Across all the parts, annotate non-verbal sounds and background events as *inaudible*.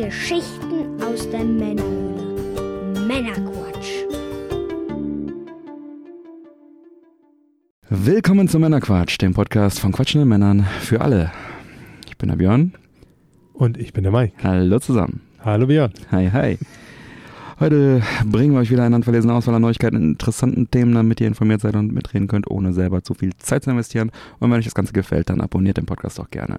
Geschichten aus der Männerhöhle. Männerquatsch. Willkommen zum Männerquatsch, dem Podcast von quatschenden Männern für alle. Ich bin der Björn. Und ich bin der Mike. Hallo zusammen. Hallo Björn. Hi, hi. Heute bringen wir euch wieder eine handverlesene Auswahl an Neuigkeiten und interessanten Themen, damit ihr informiert seid und mitreden könnt, ohne selber zu viel Zeit zu investieren. Und wenn euch das Ganze gefällt, dann abonniert den Podcast auch gerne.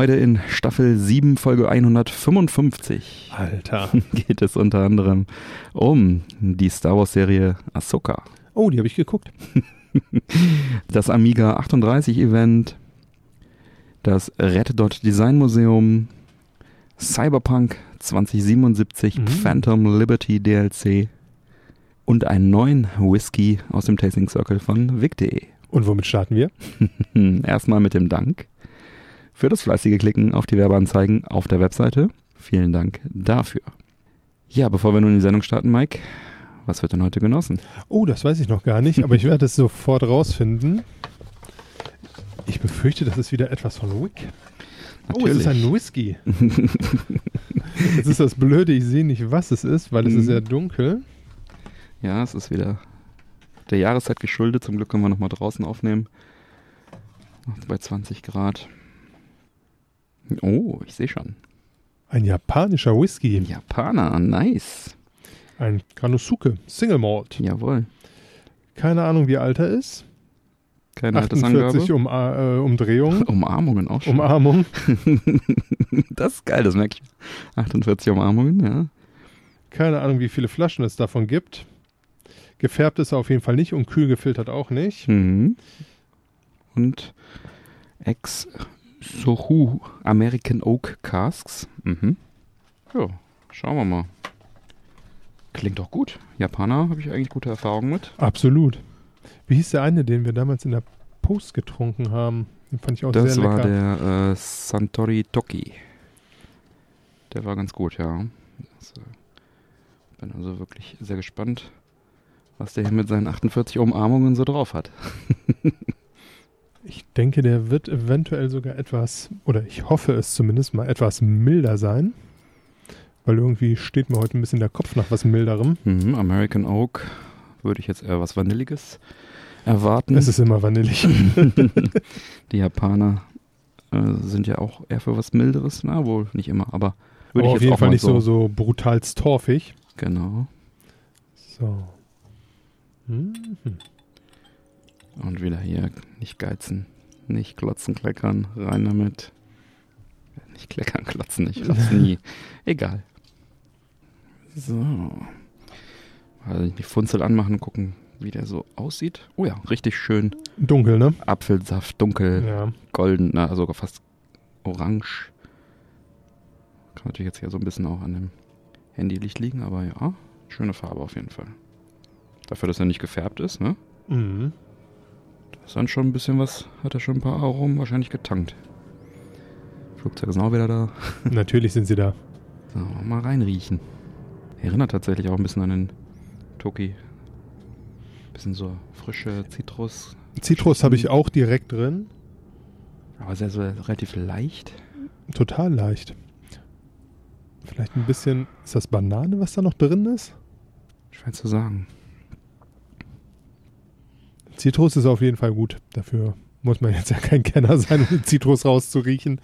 Heute in Staffel 7, Folge 155 Alter. *laughs* geht es unter anderem um die Star Wars Serie Ahsoka, Oh, die habe ich geguckt. *laughs* das Amiga 38 Event, das Red Dot Design Museum, Cyberpunk 2077 Mhm. Phantom Liberty DLC und einen neuen Whisky aus dem Tasting Circle von Vic.de. Und womit starten wir? *laughs* Erstmal mit dem Dank für das fleißige Klicken auf die Werbeanzeigen auf der Webseite. Vielen Dank dafür. Ja, bevor wir nun in die Sendung starten, Mike, was wird denn heute genossen? Oh, das weiß ich noch gar nicht, aber ich werde es sofort rausfinden. Ich befürchte, das ist wieder etwas von Wick. Oh, es ist ein Whisky. *laughs* Jetzt ist das Blöde, ich sehe nicht, was es ist, weil es ist Mhm. sehr dunkel. Ja, es ist wieder der Jahreszeit geschuldet. Zum Glück können wir nochmal draußen aufnehmen. Bei 20 Grad. Oh, ich sehe schon. Ein japanischer Whisky. Japaner, nice. Ein Kanosuke, Single Malt. Jawohl. Keine Ahnung, wie alt er ist. Keine 48 Altersangabe. um, äh, Umdrehungen. *laughs* Umarmungen auch schon. Umarmung. *laughs* das ist geil, das merke ich. 48 Umarmungen, ja. Keine Ahnung, wie viele Flaschen es davon gibt. Gefärbt ist er auf jeden Fall nicht und kühl gefiltert auch nicht. Mhm. Und ex Sohu American Oak Casks. Mhm. Ja, schauen wir mal. Klingt doch gut. Japaner habe ich eigentlich gute Erfahrungen mit. Absolut. Wie hieß der eine, den wir damals in der Post getrunken haben? Den fand ich auch das sehr war lecker. der äh, Santori Toki. Der war ganz gut, ja. Das, äh, bin also wirklich sehr gespannt, was der hier mit seinen 48 Umarmungen so drauf hat. *laughs* Ich denke, der wird eventuell sogar etwas, oder ich hoffe es zumindest mal, etwas milder sein. Weil irgendwie steht mir heute ein bisschen der Kopf nach was milderem. Mhm, American Oak würde ich jetzt eher was Vanilliges erwarten. Es ist immer vanillig. *laughs* Die Japaner äh, sind ja auch eher für was Milderes, na wohl, nicht immer, aber würde Aber ich auf jeden Fall nicht so, so brutal torfig. Genau. So. Mhm. Und wieder hier nicht geizen, nicht klotzen, kleckern, rein damit. Nicht kleckern, klotzen, ich klotze *laughs* nie. Egal. So. Also die Funzel anmachen und gucken, wie der so aussieht. Oh ja, richtig schön. Dunkel, ne? Apfelsaft, dunkel, Ja. golden, na, sogar fast orange. Kann natürlich jetzt hier so ein bisschen auch an dem Handylicht liegen, aber ja, schöne Farbe auf jeden Fall. Dafür, dass er nicht gefärbt ist, ne? Mhm. Ist dann schon ein bisschen was, hat er schon ein paar Aromen wahrscheinlich getankt. Flugzeug ist auch wieder da. *laughs* Natürlich sind sie da. So, mal reinriechen. Erinnert tatsächlich auch ein bisschen an den Toki. Bisschen so frische Zitrus, Zitrus habe ich auch direkt drin. aber sehr, sehr relativ leicht. Total leicht. Vielleicht ein bisschen. Ist das Banane, was da noch drin ist? Schwer zu sagen. Zitrus ist auf jeden Fall gut. Dafür muss man jetzt ja kein Kenner sein, um Zitrus rauszuriechen.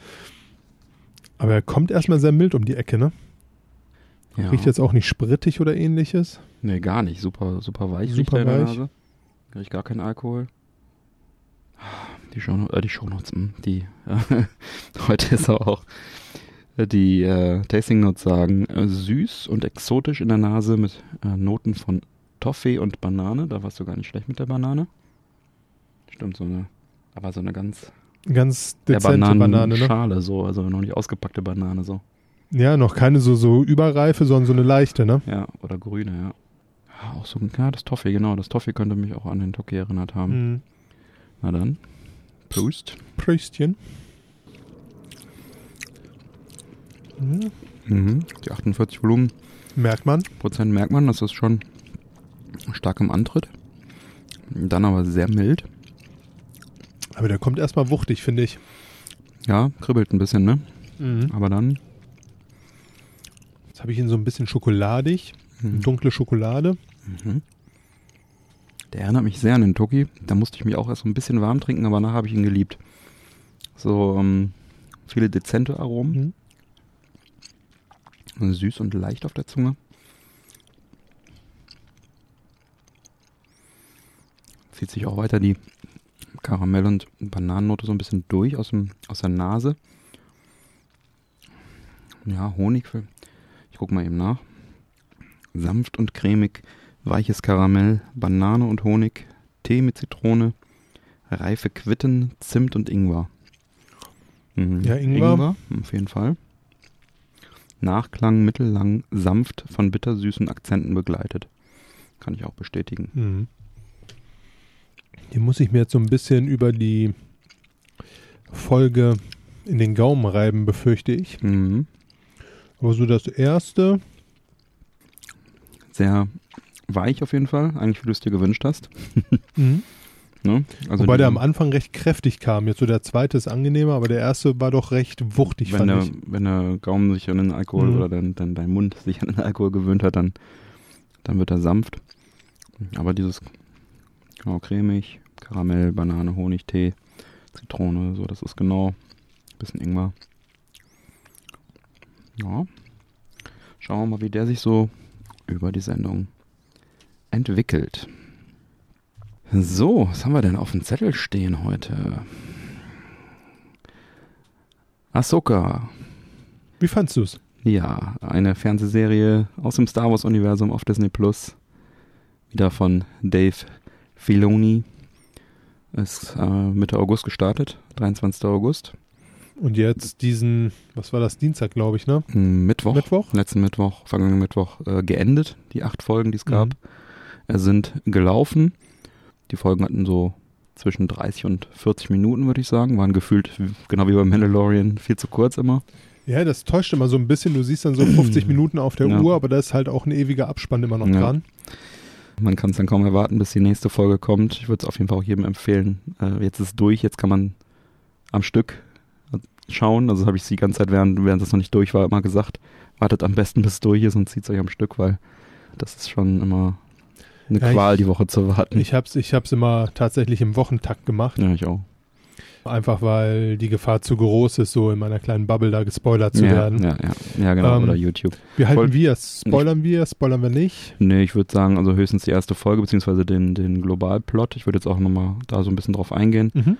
Aber er kommt erstmal sehr mild um die Ecke, ne? Ja. Riecht jetzt auch nicht sprittig oder ähnliches. Nee, gar nicht. Super, super weich riecht Super er der weich. Nase. Riecht gar keinen Alkohol. Die Shownotes, äh, die Shownotes, hm, die, äh, *laughs* heute ist aber auch, äh, die äh, Tasting Notes sagen, äh, süß und exotisch in der Nase mit äh, Noten von Toffee und Banane. Da warst du gar nicht schlecht mit der Banane. Stimmt, so eine, aber so eine ganz, Ganz dezente Banane, ne? Bananenschale so, also noch nicht ausgepackte Banane so. Ja, noch keine so, so überreife, sondern so eine leichte, ne? Ja, oder grüne, ja. Ja, Auch so, ja, das Toffee, genau. Das Toffee könnte mich auch an den Toki erinnert haben. Mhm. Na dann. Prost. Pröstchen. Mhm. Mhm. Die 48 Volumen Merkt man. Prozent merkt man, das ist schon stark im Antritt. Dann aber sehr mild. Aber der kommt erstmal wuchtig, finde ich. Ja, kribbelt ein bisschen, ne? Mhm. Aber dann habe ich ihn so ein bisschen schokoladig, Mhm. dunkle Schokolade. Mhm. Der erinnert mich sehr an den Toki. Da musste ich mich auch erst so ein bisschen warm trinken, aber nachher habe ich ihn geliebt. So ähm, viele dezente Aromen. Mhm. Süß und leicht auf der Zunge. Zieht sich auch weiter die Karamell- und Bananennote so ein bisschen durch aus, dem, aus der Nase. Ja, Honig. für- Ich guck mal eben nach. Sanft und cremig, weiches Karamell, Banane und Honig, Tee mit Zitrone, reife Quitten, Zimt und Ingwer. Mhm. Ja, Ingwer. auf jeden Fall. Nachklang mittellang, sanft von bittersüßen Akzenten begleitet. Kann ich auch bestätigen. Mhm. Hier muss ich mir jetzt so ein bisschen über die Folge in den Gaumen reiben, befürchte ich. Mhm. Aber so das erste, Sehr weich auf jeden Fall, eigentlich wie du es dir gewünscht hast. *laughs* mhm. Ne? Also wobei der die- am Anfang recht kräftig kam. Jetzt so der zweite ist angenehmer, aber der erste war doch recht wuchtig, wenn fand der, ich. wenn der Gaumen sich an den Alkohol Mhm. oder dein, dein, dein Mund sich an den Alkohol gewöhnt hat, dann, dann wird er sanft. Aber dieses genau cremig, Karamell, Banane, Honig, Tee, Zitrone, so das ist genau bisschen Ingwer. Ja. Schauen wir mal, wie der sich so über die Sendung entwickelt. So, was haben wir denn auf dem Zettel stehen heute? Ahsoka, Wie fandst du es? ja, eine Fernsehserie aus dem Star Wars-Universum auf Disney Plus. Wieder von Dave Filoni. Ist äh, Mitte August gestartet, 23. August. Und jetzt diesen, was war das, Dienstag, glaube ich, ne? Mittwoch, Mittwoch? letzten Mittwoch, vergangenen Mittwoch äh, geendet, die acht Folgen, die es gab. Mhm. sind gelaufen. Die Folgen hatten so zwischen 30 und 40 Minuten, würde ich sagen. Waren gefühlt, genau wie beim Mandalorian, viel zu kurz immer. Ja, das täuscht immer so ein bisschen. Du siehst dann so 50 *clears throat* Minuten auf der Ja. Uhr, aber da ist halt auch ein ewiger Abspann immer noch Ja. dran. Man kann es dann kaum erwarten, bis die nächste Folge kommt. Ich würde es auf jeden Fall auch jedem empfehlen. Äh, jetzt ist es durch, jetzt kann man am Stück schauen. Also habe ich die ganze Zeit, während, während es noch nicht durch war, immer gesagt, wartet am besten, bis es durch ist und zieht es euch am Stück, weil das ist schon immer eine Ja, ich- Qual, die Woche zu warten. Ich hab's, ich hab's immer tatsächlich im Wochentakt gemacht. ja, ich auch. Einfach weil die Gefahr zu groß ist, so in meiner kleinen Bubble da gespoilert zu ja, werden. Ja, ja, ja, genau. Ähm, oder YouTube. Wie halten Voll- wir es? Spoilern wir? Spoilern wir nicht? Nee, ich würde sagen, also höchstens die erste Folge, beziehungsweise den, den Globalplot. Ich würde jetzt auch nochmal da so ein bisschen drauf eingehen. Mhm.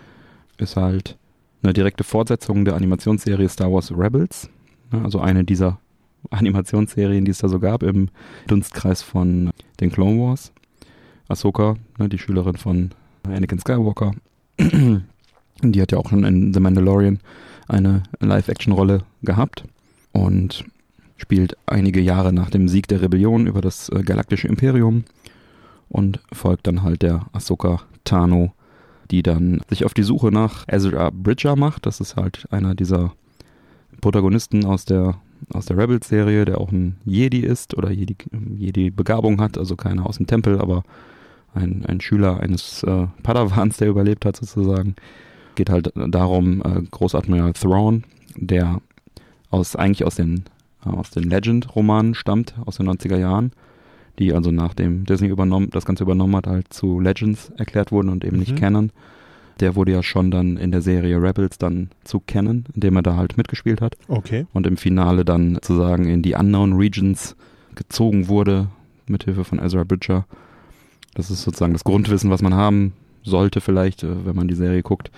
Ist halt eine direkte Fortsetzung der Animationsserie Star Wars Rebels. Also eine dieser *laughs* Animationsserien, die es da so gab im Dunstkreis von den Clone Wars. Ahsoka, ne, die Schülerin von Anakin Skywalker. *clears throat* Die hat ja auch schon in The Mandalorian eine Live-Action-Rolle gehabt und spielt einige Jahre nach dem Sieg der Rebellion über das äh, galaktische Imperium und folgt dann halt der Ahsoka Tano, die dann sich auf die Suche nach Ezra Bridger macht. Das ist halt einer dieser Protagonisten aus der aus der Rebels-Serie, der auch ein Jedi ist oder Jedi, Jedi-Begabung hat, also keiner aus dem Tempel, aber ein, ein Schüler eines äh, Padawans, der überlebt hat sozusagen. Geht halt darum, äh, Großadmiral Thrawn, der aus eigentlich aus den äh, aus den Legend-Romanen stammt, aus den 90er Jahren, die also nachdem Disney übernommen, das Ganze übernommen hat, halt zu Legends erklärt wurden und eben nicht Mhm. Canon. Der wurde ja schon dann in der Serie Rebels dann zu Canon, indem er da halt mitgespielt hat Okay. und im Finale dann sozusagen in die Unknown Regions gezogen wurde, mithilfe von Ezra Bridger. Das ist sozusagen das Grundwissen, was man haben sollte vielleicht, äh, wenn man die Serie guckt.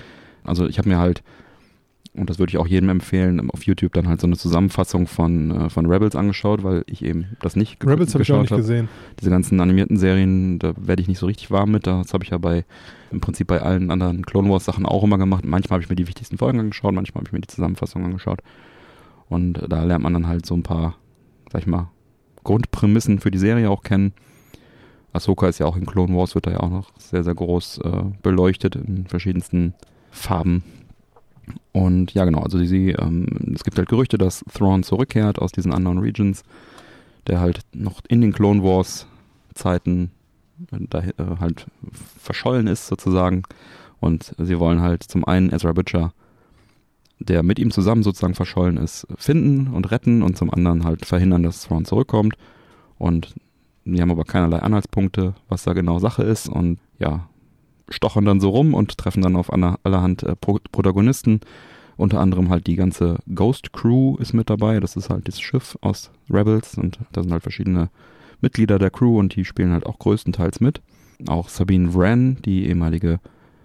Also ich habe mir halt, und das würde ich auch jedem empfehlen, auf YouTube dann halt so eine Zusammenfassung von, äh, von Rebels angeschaut, weil ich eben das nicht ge- Rebels habe ich auch nicht hab. gesehen. Diese ganzen animierten Serien, da werde ich nicht so richtig warm mit. Das habe ich ja bei im Prinzip bei allen anderen Clone Wars Sachen auch immer gemacht. Manchmal habe ich mir die wichtigsten Folgen angeschaut, manchmal habe ich mir die Zusammenfassung angeschaut. Und da lernt man dann halt so ein paar, sag ich mal, Grundprämissen für die Serie auch kennen. Ahsoka ist ja auch in Clone Wars, wird da ja auch noch sehr, sehr groß äh, beleuchtet in verschiedensten Farben. Und ja, genau, also sie, ähm, es gibt halt Gerüchte, dass Thrawn zurückkehrt aus diesen Unknown Regions, der halt noch in den Clone Wars Zeiten äh, da äh, halt verschollen ist sozusagen. Und sie wollen halt zum einen Ezra Butcher der mit ihm zusammen sozusagen verschollen ist, finden und retten und zum anderen halt verhindern, dass Thrawn zurückkommt. Und die haben aber keinerlei Anhaltspunkte, was da genau Sache ist und ja, stochern dann so rum und treffen dann auf allerhand äh, Pro Protagonisten. Unter anderem halt die ganze Ghost Crew ist mit dabei. Das ist halt das Schiff aus Rebels und da sind halt verschiedene Mitglieder der Crew und die spielen halt auch größtenteils mit. Auch Sabine Wren, die ehemalige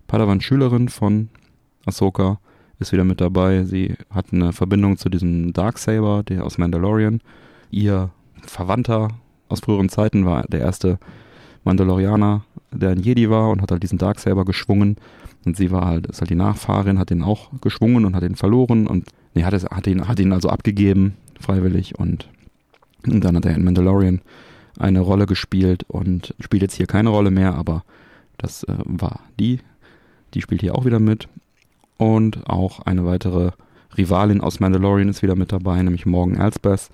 Padawan-Schülerin von Ahsoka, ist wieder mit dabei. Sie hat eine Verbindung zu diesem Darksaber, der aus Mandalorian. Ihr Verwandter aus früheren Zeiten war der erste Mandalorianer, der ein Jedi war und hat halt diesen Darksaber geschwungen. Und sie war halt, ist halt die Nachfahrin, hat ihn auch geschwungen und hat ihn verloren und nee, hat, es, hat, ihn, hat ihn also abgegeben, freiwillig. Und, und dann hat er in Mandalorian eine Rolle gespielt und spielt jetzt hier keine Rolle mehr, aber das äh, war die. Die spielt hier auch wieder mit. Und auch eine weitere Rivalin aus Mandalorian ist wieder mit dabei, nämlich Morgan Elsbeth,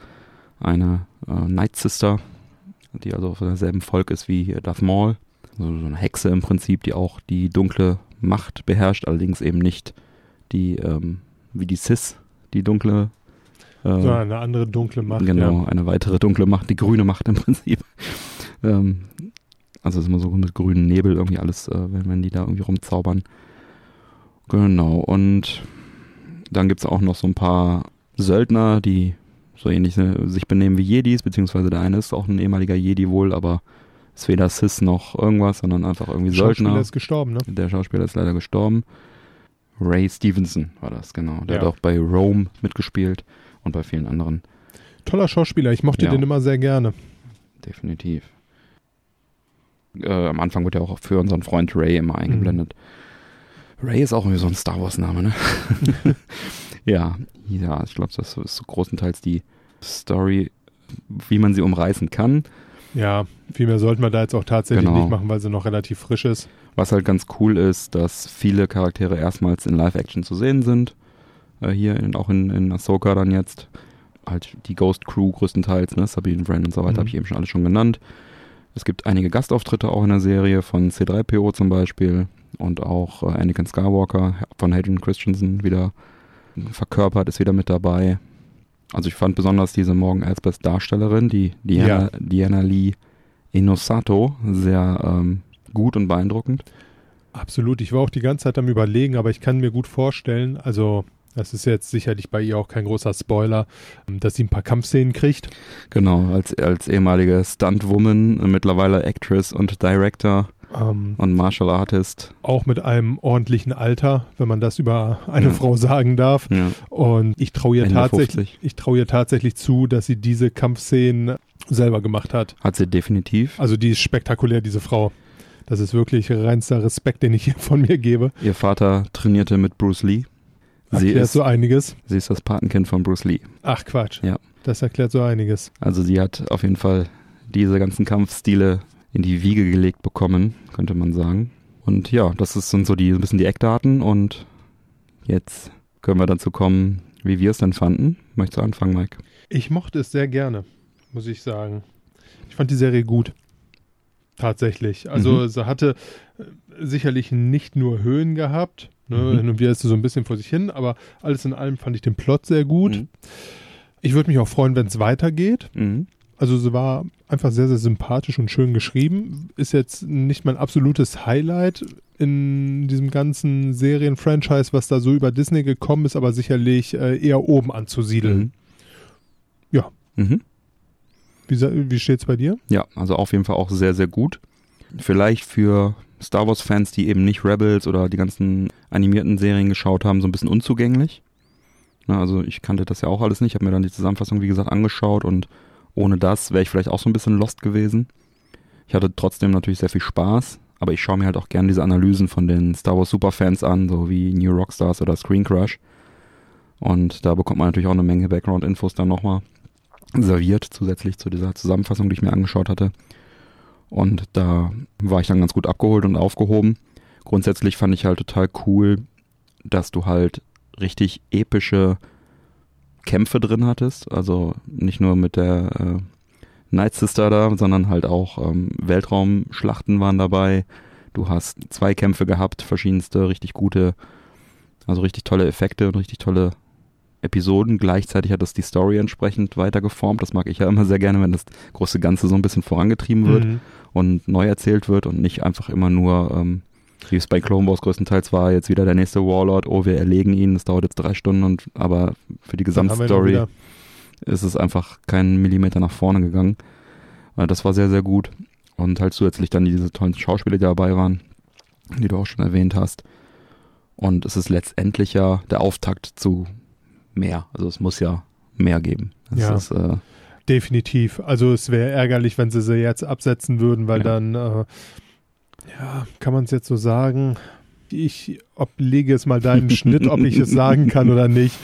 eine äh, Night Sister, die also von derselben Volk ist wie Darth Maul. So eine Hexe im Prinzip, die auch die dunkle Macht beherrscht, allerdings eben nicht die, ähm, wie die Sis, die dunkle äh, so eine andere dunkle Macht. Genau, ja. eine weitere dunkle Macht, die grüne Macht im Prinzip. *laughs* ähm, also ist immer so mit grünem Nebel irgendwie alles, äh, wenn, wenn die da irgendwie rumzaubern. Genau, und dann gibt es auch noch so ein paar Söldner, die so ähnlich äh, sich benehmen wie Jedis, beziehungsweise der eine ist auch ein ehemaliger Jedi wohl, aber ist weder Sis noch irgendwas, sondern einfach irgendwie Söldner. Der Schauspieler ist gestorben, ne? Der Schauspieler ist leider gestorben. Ray Stevenson war das, genau. Der Ja. hat auch bei Rome mitgespielt und bei vielen anderen. Toller Schauspieler, ich mochte Ja. den immer sehr gerne. Definitiv. Äh, am Anfang wird ja auch für unseren Freund Ray immer eingeblendet. Ray ist auch irgendwie so ein Star Wars-Name, ne? *laughs* ja, ja, ich glaube, das ist so großenteils die Story, wie man sie umreißen kann. Ja, viel mehr sollten wir da jetzt auch tatsächlich Genau. nicht machen, weil sie noch relativ frisch ist. Was halt ganz cool ist, dass viele Charaktere erstmals in Live-Action zu sehen sind. Äh, hier in, auch in, in Ahsoka dann jetzt. Halt die Ghost Crew größtenteils, ne? Sabine Wren und so weiter, Mhm. habe ich eben schon alles schon genannt. Es gibt einige Gastauftritte auch in der Serie von C3PO zum Beispiel und auch äh, Anakin Skywalker von Hayden Christensen wieder verkörpert, ist wieder mit dabei. Also ich fand besonders diese Morgan Elsbeth Darstellerin, die Diana, Diana Lee Inosato, sehr ähm, gut und beeindruckend. Absolut. Ich war auch die ganze Zeit am Überlegen, aber ich kann mir gut vorstellen, also das ist jetzt sicherlich bei ihr auch kein großer Spoiler, dass sie ein paar Kampfszenen kriegt. Genau, als, als ehemalige Stuntwoman, mittlerweile Actress und Director Ähm, und Martial Artist. auch mit einem ordentlichen Alter, wenn man das über eine Ja. Frau sagen darf. Ja, Und ich traue ihr tatsächlich, 50. ich traue ihr tatsächlich zu, dass sie diese Kampfszenen selber gemacht hat. hat sie definitiv. Also die ist spektakulär, diese Frau. Das ist wirklich reinster Respekt, den ich hier von mir gebe. Ihr Vater trainierte mit Bruce Lee. Sie Erklärt ist, so einiges. sie ist das Patenkind von Bruce Lee. Ach Quatsch. Ja. Das erklärt so einiges. Also sie hat auf jeden Fall diese ganzen Kampfstile in die Wiege gelegt bekommen, könnte man sagen. Und ja, das ist- sind so die, ein bisschen die Eckdaten und jetzt können wir dazu kommen, wie wir es denn fanden. Möchtest du anfangen, Mike? Ich mochte es sehr gerne, muss ich sagen. Ich fand die Serie gut. Tatsächlich. Also Mhm. sie hatte äh, sicherlich nicht nur Höhen gehabt. Ne? Mhm. Hin und wieder ist sie so ein bisschen vor sich hin, aber alles in allem fand ich den Plot sehr gut. Mhm. Ich würde mich auch freuen, wenn es weitergeht. Mhm. Also sie war einfach sehr, sehr sympathisch und schön geschrieben. Ist jetzt nicht mein absolutes Highlight in diesem ganzen Serien-Franchise, was da so über Disney gekommen ist, aber sicherlich äh, eher oben anzusiedeln. Mhm. Ja. Mhm. Wie, wie steht's bei dir? Ja, also auf jeden Fall auch sehr, sehr gut. Vielleicht für Star Wars-Fans, die eben nicht Rebels oder die ganzen animierten Serien geschaut haben, so ein bisschen unzugänglich. Na, also ich kannte das ja auch alles nicht, habe mir dann die Zusammenfassung, wie gesagt, angeschaut und ohne das wäre ich vielleicht auch so ein bisschen lost gewesen. Ich hatte trotzdem natürlich sehr viel Spaß, aber ich schaue mir halt auch gerne diese Analysen von den Star Wars Superfans an, so wie New Rockstars oder Screen Crush. Und da bekommt man natürlich auch eine Menge Background-Infos dann nochmal serviert, zusätzlich zu dieser Zusammenfassung, die ich mir angeschaut hatte. Und da war ich dann ganz gut abgeholt und aufgehoben. Grundsätzlich fand ich halt total cool, dass du halt richtig epische Kämpfe drin hattest. Also nicht nur mit der äh, Night Sister da, sondern halt auch ähm, Weltraumschlachten waren dabei. Du hast Zweikämpfe gehabt, verschiedenste richtig gute Also richtig tolle Effekte und richtig tolle Episoden. Gleichzeitig hat das die Story entsprechend weiter geformt. Das mag ich ja immer sehr gerne, wenn das große Ganze so ein bisschen vorangetrieben wird Mhm. und neu erzählt wird und nicht einfach immer nur, ähm, wie es bei Clone Wars größtenteils war, jetzt wieder der nächste Warlord, oh, wir erlegen ihn, das dauert jetzt drei Stunden und aber für die Gesamtstory ist es einfach keinen Millimeter nach vorne gegangen. Äh, Das war sehr, sehr gut. Und halt zusätzlich dann diese tollen Schauspieler, die dabei waren, die du auch schon erwähnt hast. Und es ist letztendlich ja der Auftakt zu mehr. Also es muss ja mehr geben. Es Ja. ist, äh, Definitiv. Also es wäre ärgerlich, wenn sie sie jetzt absetzen würden, weil Ja. dann, äh, ja, kann man es jetzt so sagen. Ich oblege es mal deinen Schnitt, ob ich es sagen kann oder nicht.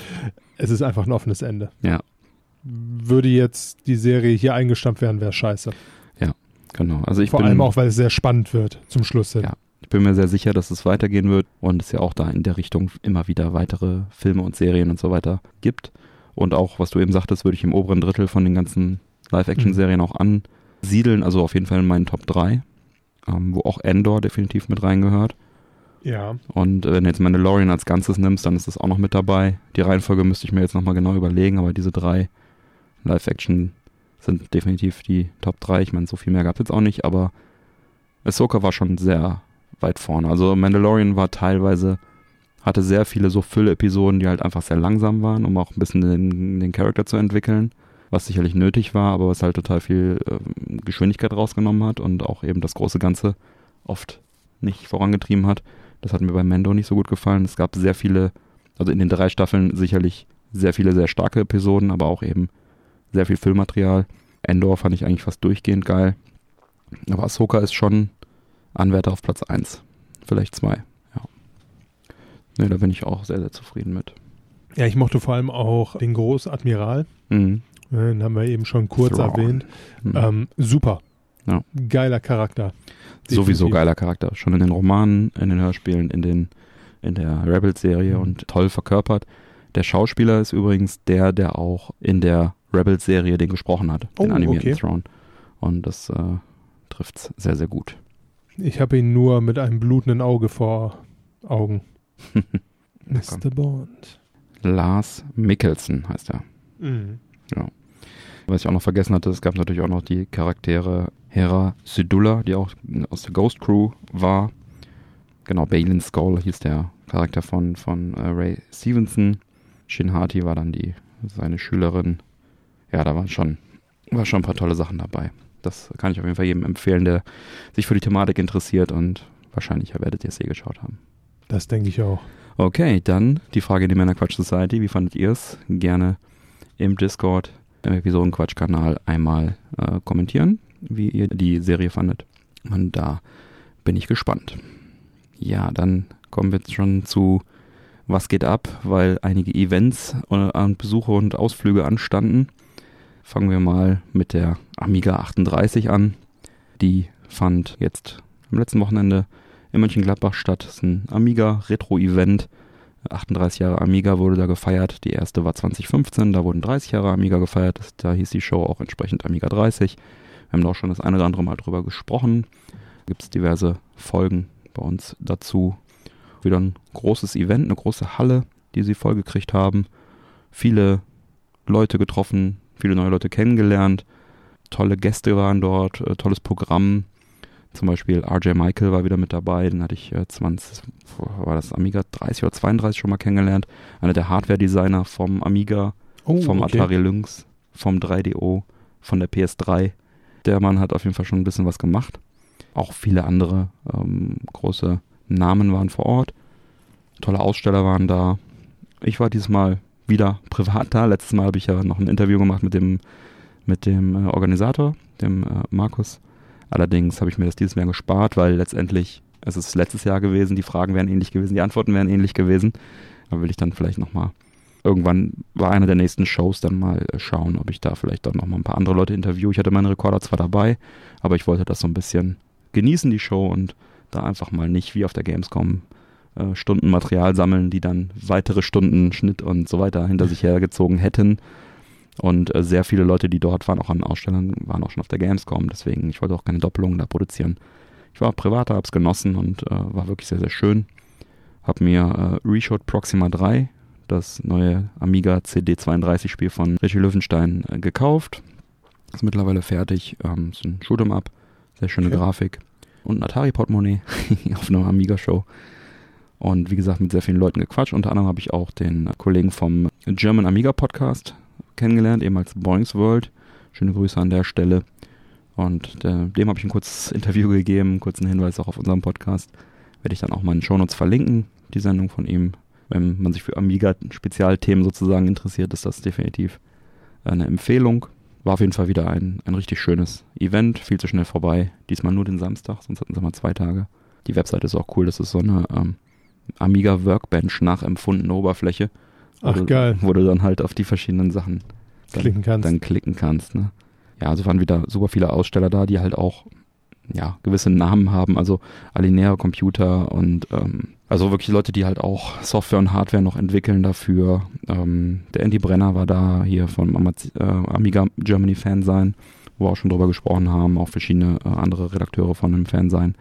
Es ist einfach ein offenes Ende. Ja. Würde jetzt die Serie hier eingestampft werden, wäre scheiße. genau. Also ich Vor bin, allem auch, weil es sehr spannend wird zum Schluss hin. Ja. ich bin mir sehr sicher, dass es weitergehen wird und es ja auch da in der Richtung immer wieder weitere Filme und Serien und so weiter gibt. Und auch, was du eben sagtest, würde ich im oberen Drittel von den ganzen Live-Action-Serien auch ansiedeln. Also auf jeden Fall in meinen Top 3, ähm, wo auch Endor definitiv mit reingehört. Ja. Und äh, wenn du jetzt Mandalorian als Ganzes nimmst, dann ist das auch noch mit dabei. Die Reihenfolge müsste ich mir jetzt nochmal genau überlegen, aber diese drei Live-Action sind definitiv die Top 3. Ich meine, so viel mehr gab es jetzt auch nicht, aber Ahsoka war schon sehr weit vorne. Also Mandalorian war teilweise, hatte sehr viele so Fülle-Episoden, die halt einfach sehr langsam waren, um auch ein bisschen den, den Charakter zu entwickeln, was sicherlich nötig war, aber was halt total viel ähm, Geschwindigkeit rausgenommen hat und auch eben das große Ganze oft nicht vorangetrieben hat. Das hat mir bei Mando nicht so gut gefallen. Es gab sehr viele, also in den drei Staffeln sicherlich sehr viele sehr starke Episoden, aber auch eben sehr viel Füllmaterial. Endor fand ich eigentlich fast durchgehend geil. Aber Ahsoka ist schon Anwärter auf Platz 1. Vielleicht 2, ja. Ne, da bin ich auch sehr, sehr zufrieden mit. Ja, ich mochte vor allem auch den Großadmiral. Mhm. Den haben wir eben schon kurz Thrawn. erwähnt. Mhm. Ähm, super. Ja. Geiler Charakter. Sowieso Definitiv. geiler Charakter. Schon in den Romanen, in den Hörspielen, in, den, in der Rebels-Serie Mhm. und toll verkörpert. Der Schauspieler ist übrigens der, der auch in der Rebels-Serie den gesprochen hat, den Oh, animierten okay. Throne. Und das äh, trifft sehr, sehr gut. Ich habe ihn nur mit einem blutenden Auge vor Augen. *laughs* Mr. Bond. Lars Mikkelsen heißt er. Mhm. Was ich auch noch vergessen hatte, es gab natürlich auch noch die Charaktere Hera Syndulla, die auch aus der Ghost Crew war. Genau, Balin Skull hieß der Charakter von, von äh, Ray Stevenson. Shin Hati war dann die, seine Schülerin. Ja, da waren schon, war schon ein paar tolle Sachen dabei. Das kann ich auf jeden Fall jedem empfehlen, der sich für die Thematik interessiert und wahrscheinlich werdet ihr es eh geschaut haben. Das denke ich auch. Okay, dann die Frage in die Männerquatsch Society. Wie fandet ihr es? Gerne im Discord, Episodenquatsch-Kanal einmal äh, kommentieren, wie ihr die Serie fandet. Und da bin ich gespannt. Ja, dann kommen wir jetzt schon zu Was geht ab, weil einige Events äh, und Besuche und Ausflüge anstanden. Fangen wir mal mit der Amiga 38 an. Die fand jetzt am letzten Wochenende in Mönchengladbach statt. Das ist ein Amiga-Retro-Event. 38 Jahre Amiga wurde da gefeiert. Die erste war 2015, da wurden 30 Jahre Amiga gefeiert. Da hieß die Show auch entsprechend Amiga 30. Wir haben da auch schon das eine oder andere Mal drüber gesprochen. Gibt es diverse Folgen bei uns dazu. Wieder ein großes Event, eine große Halle, die sie vollgekriegt haben. Viele Leute getroffen, viele neue Leute kennengelernt. Tolle Gäste waren dort, äh, tolles Programm. Zum Beispiel RJ Michael war wieder mit dabei, den hatte ich äh, 20, war das Amiga 30 oder 32 schon mal kennengelernt. Einer der Hardware-Designer vom Amiga, Oh, vom okay. Atari Lynx, vom 3DO, von der PS3. Der Mann hat auf jeden Fall schon ein bisschen was gemacht. Auch viele andere ähm, große Namen waren vor Ort. Tolle Aussteller waren da. Ich war dieses Mal wieder *laughs* privat da. Letztes Mal habe ich ja noch ein Interview gemacht mit dem, mit dem äh, Organisator, dem äh, Markus. Allerdings habe ich mir das dieses Jahr gespart, weil letztendlich es ist letztes Jahr gewesen, die Fragen wären ähnlich gewesen, die Antworten wären ähnlich gewesen. Da will ich dann vielleicht nochmal irgendwann bei einer der nächsten Shows dann mal äh, schauen, ob ich da vielleicht dann nochmal ein paar andere Leute interviewe. Ich hatte meinen Rekorder zwar dabei, aber ich wollte das so ein bisschen genießen, die Show, und da einfach mal nicht wie auf der Gamescom äh, Stunden Material sammeln, die dann weitere Stunden Schnitt und so weiter hinter sich hergezogen hätten. Und äh, sehr viele Leute, die dort waren, auch an Ausstellern, waren auch schon auf der Gamescom. Deswegen, ich wollte auch keine Doppelungen da produzieren. Ich war privat, hab's genossen und äh, war wirklich sehr, sehr schön. Habe mir äh, Reshot Proxima 3, das neue Amiga CD32-Spiel von Richie Löwenstein, äh, gekauft. Ist mittlerweile fertig. Ähm, ist ein Shoot'em Up, sehr schöne Okay. Grafik und ein Atari-Portemonnaie *laughs* auf einer Amiga-Show. Und wie gesagt, mit sehr vielen Leuten gequatscht. Unter anderem habe ich auch den Kollegen vom German Amiga Podcast kennengelernt, eben als Boings World. Schöne Grüße an der Stelle. Und äh, dem habe ich ein kurzes *laughs* Interview gegeben, kurzen Hinweis auch auf unserem Podcast. Werde ich dann auch mal in den Shownotes verlinken, die Sendung von ihm. Wenn man sich für Amiga-Spezialthemen sozusagen interessiert, ist das definitiv eine Empfehlung. War auf jeden Fall wieder ein, ein richtig schönes Event, viel zu schnell vorbei. Diesmal nur den Samstag, sonst hatten sie mal zwei Tage. Die Webseite ist auch cool, das ist so eine ähm, Amiga Workbench nachempfundene Oberfläche. Wo Ach, du, geil. Wo du dann halt auf die verschiedenen Sachen dann, Klicken kannst. dann klicken kannst. Ne? Ja, also waren wieder super viele Aussteller da, die halt auch ja, gewisse Namen haben, also Alinea Computer und ähm, also wirklich Leute, die halt auch Software und Hardware noch entwickeln dafür. Ähm, der Andy Brenner war da hier vom Amaz äh, Amiga Germany Fan sein, wo wir auch schon drüber gesprochen haben, auch verschiedene äh, andere Redakteure von dem Fan sein.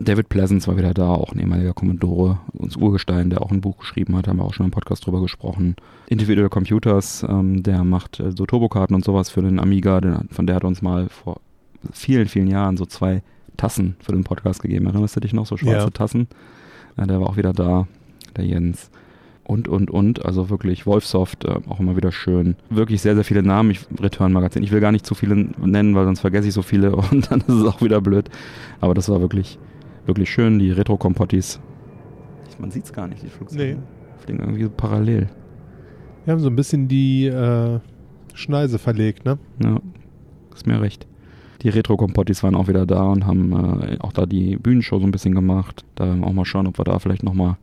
David Pleasance war wieder da, auch ein ehemaliger Commodore, uns Urgestein, der auch ein Buch geschrieben hat, haben wir auch schon im Podcast drüber gesprochen. Individual Computers, ähm, der macht äh, so Turbokarten und sowas für den Amiga, den, von der hat uns mal vor vielen, vielen Jahren so zwei Tassen für den Podcast gegeben. Erinnerst du dich noch, so schwarze Ja. Tassen? Ja, der war auch wieder da, der Jens. Und, und, und, also wirklich Wolfsoft, äh, auch immer wieder schön. Wirklich sehr, sehr viele Namen, ich, Return Magazin. Ich will gar nicht zu viele nennen, weil sonst vergesse ich so viele *laughs* und dann ist es auch wieder blöd. Aber das war wirklich, wirklich schön, die Retro-Kompottis. Man sieht es gar nicht, die Flugzeuge. Nee. Fliegen irgendwie so parallel. Wir haben so ein bisschen die äh, Schneise verlegt, ne? Ja, ist mir recht. Die Retro-Kompottis waren auch wieder da und haben äh, auch da die Bühnenshow so ein bisschen gemacht. Da werden wir auch mal schauen, ob wir da vielleicht nochmal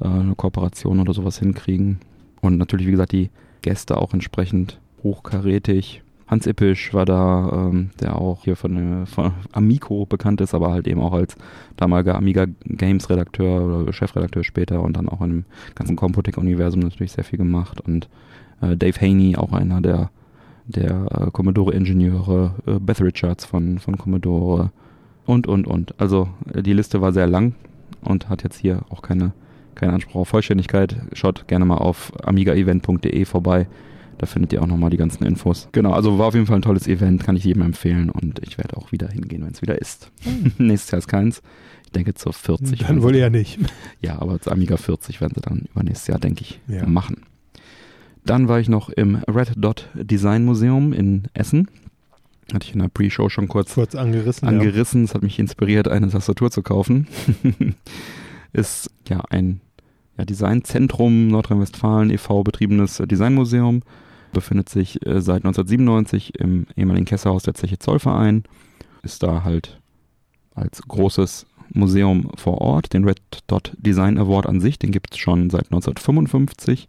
äh, eine Kooperation oder sowas hinkriegen. Und natürlich, wie gesagt, die Gäste auch entsprechend hochkarätig. Hans Ippisch war da, ähm, der auch hier von, äh, von Amico bekannt ist, aber halt eben auch als damaliger Amiga Games Redakteur oder Chefredakteur später und dann auch im ganzen Compotec-Universum natürlich sehr viel gemacht. Und äh, Dave Haney, auch einer der der äh, Commodore-Ingenieure, äh, Beth Richards von, von Commodore und, und, und. Also äh, die Liste war sehr lang und hat jetzt hier auch keine, keinen Anspruch auf Vollständigkeit. Schaut gerne mal auf amigaevent.de vorbei. Da findet ihr auch nochmal die ganzen Infos. Genau, also war auf jeden Fall ein tolles Event, kann ich jedem empfehlen und ich werde auch wieder hingehen, wenn es wieder ist. *laughs* Nächstes Jahr ist keins. Ich denke zur 40. Dann wohl eher nicht. *laughs* ja, aber zu Amiga 40 werden sie dann übernächstes Jahr, denke ich, Ja. machen. Dann war ich noch im Red Dot Design Museum in Essen. Hatte ich in der Pre-Show schon kurz Kurz angerissen. angerissen. Es hat mich inspiriert, eine Tastatur zu kaufen. *laughs* Ist ja ein ja, Designzentrum Nordrhein-Westfalen e.V. betriebenes Designmuseum. Befindet sich äh, seit 1997 im ehemaligen Kesserhaus der Zeche Zollverein. Ist da halt als großes Museum vor Ort. Den Red Dot Design Award an sich, den gibt es schon seit 1955.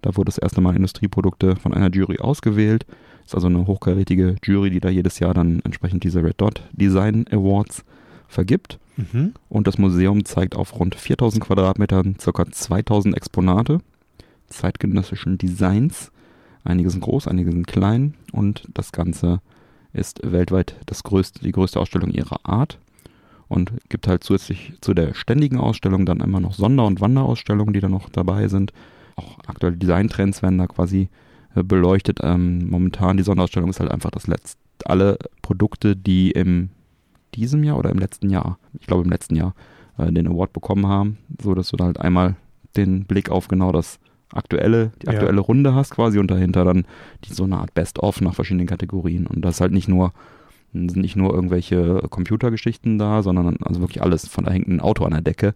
Da wurde das erste Mal Industrieprodukte von einer Jury ausgewählt. Ist also eine hochkarätige Jury, die da jedes Jahr dann entsprechend diese Red Dot Design Awards vergibt. Mhm. Und das Museum zeigt auf rund 4000 Quadratmetern ca. 2000 Exponate zeitgenössischen Designs. Einige sind groß, einige sind klein und das Ganze ist weltweit das größte, die größte Ausstellung ihrer Art und gibt halt zusätzlich zu der ständigen Ausstellung dann immer noch Sonder- und Wanderausstellungen, die da noch dabei sind. Auch aktuelle Designtrends werden da quasi äh, beleuchtet. Ähm, momentan die Sonderausstellung ist halt einfach das letzte, alle Produkte, die im diesem Jahr oder im letzten Jahr, ich glaube im letzten Jahr, äh, den Award bekommen haben, so dass du da halt einmal den Blick auf genau das aktuelle, die Ja. aktuelle Runde hast quasi und dahinter dann die so eine Art Best-of nach verschiedenen Kategorien und das ist halt nicht nur sind nicht nur irgendwelche Computergeschichten da, sondern also wirklich alles. Von da hängt ein Auto an der Decke,